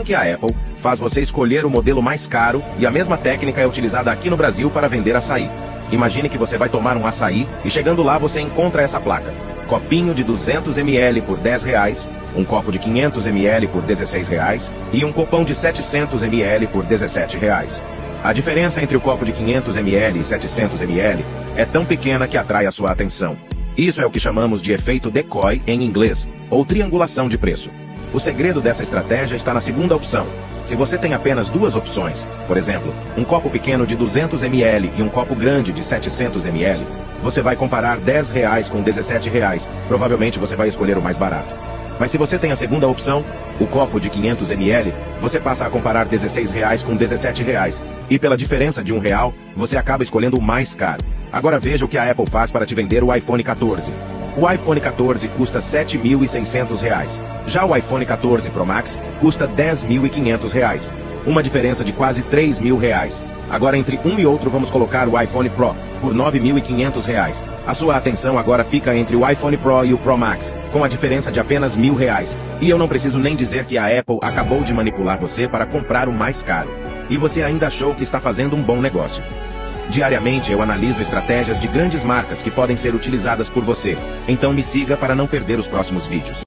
assim que a Apple faz você escolher o modelo mais caro e a mesma técnica é utilizada aqui no Brasil para vender açaí. Imagine que você vai tomar um açaí e chegando lá você encontra essa placa. Copinho de 200 ml por 10 reais, um copo de 500 ml por 16 reais e um copão de 700 ml por 17 reais. A diferença entre o copo de 500 ml e 700 ml é tão pequena que atrai a sua atenção. Isso é o que chamamos de efeito decoy em inglês, ou triangulação de preço. O segredo dessa estratégia está na segunda opção. Se você tem apenas duas opções, por exemplo, um copo pequeno de 200 ml e um copo grande de 700 ml, você vai comparar 10 reais com 17 reais. Provavelmente você vai escolher o mais barato. Mas se você tem a segunda opção, o copo de 500 ml, você passa a comparar 16 reais com 17 reais. E pela diferença de um real, você acaba escolhendo o mais caro. Agora veja o que a Apple faz para te vender o iPhone 14. O iPhone 14 custa R$ 7.600. Já o iPhone 14 Pro Max custa R$ 10.500. Uma diferença de quase R$ 3.000. Agora entre um e outro vamos colocar o iPhone Pro por R$ 9.500. A sua atenção agora fica entre o iPhone Pro e o Pro Max, com a diferença de apenas mil reais. E eu não preciso nem dizer que a Apple acabou de manipular você para comprar o mais caro. E você ainda achou que está fazendo um bom negócio. Diariamente eu analiso estratégias de grandes marcas que podem ser utilizadas por você. Então me siga para não perder os próximos vídeos.